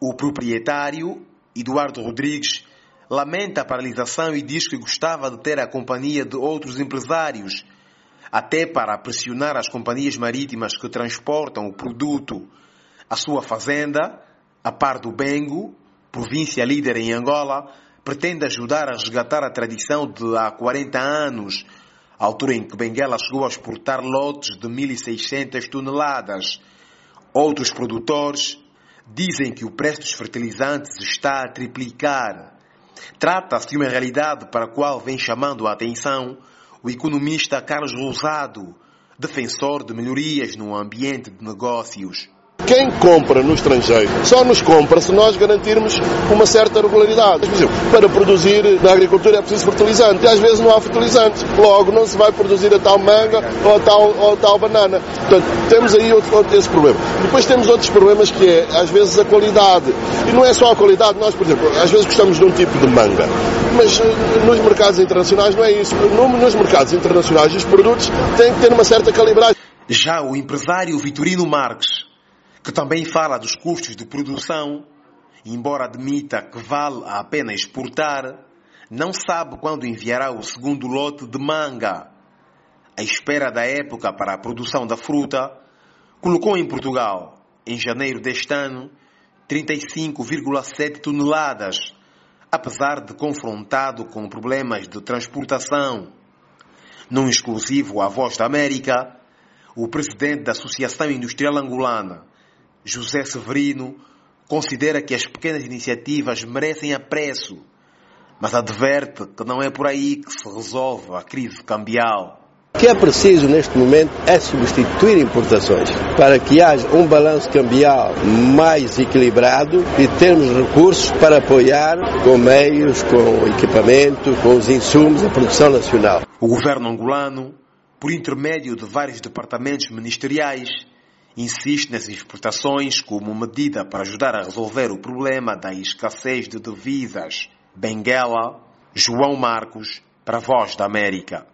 O proprietário, Eduardo Rodrigues, lamenta a paralisação e diz que gostava de ter a companhia de outros empresários, até para pressionar as companhias marítimas que transportam o produto à sua fazenda, a par do Bengo, província líder em Angola, pretende ajudar a resgatar a tradição de há 40 anos, a altura em que Benguela chegou a exportar lotes de 1.600 toneladas. Outros produtores dizem que o preço dos fertilizantes está a triplicar. Trata-se de uma realidade para a qual vem chamando a atenção o economista Carlos Rosado, defensor de melhorias no ambiente de negócios. Quem compra no estrangeiro só nos compra se nós garantirmos uma certa regularidade. Por exemplo, para produzir na agricultura é preciso fertilizante. E às vezes não há fertilizante. Logo, não se vai produzir a tal manga ou a tal, ou a tal banana. Portanto, temos aí outro, outro, esse problema. Depois temos outros problemas que é, às vezes, a qualidade. E não é só a qualidade. Nós, por exemplo, às vezes gostamos de um tipo de manga. Mas eh, nos mercados internacionais não é isso. Nos mercados internacionais os produtos têm que ter uma certa calibragem. Já o empresário Vitorino Marques que também fala dos custos de produção, embora admita que vale a pena exportar, não sabe quando enviará o segundo lote de manga. À espera da época para a produção da fruta, colocou em Portugal, em janeiro deste ano, 35,7 toneladas, apesar de confrontado com problemas de transportação. Num exclusivo à Voz da América, o presidente da Associação Industrial Angolana, José Severino considera que as pequenas iniciativas merecem apreço, mas adverte que não é por aí que se resolve a crise cambial. O que é preciso neste momento é substituir importações para que haja um balanço cambial mais equilibrado e termos recursos para apoiar com meios, com equipamento, com os insumos a produção nacional. O governo angolano, por intermédio de vários departamentos ministeriais, insiste nas exportações como medida para ajudar a resolver o problema da escassez de divisas. Benguela, João Marcos, para Voz da América.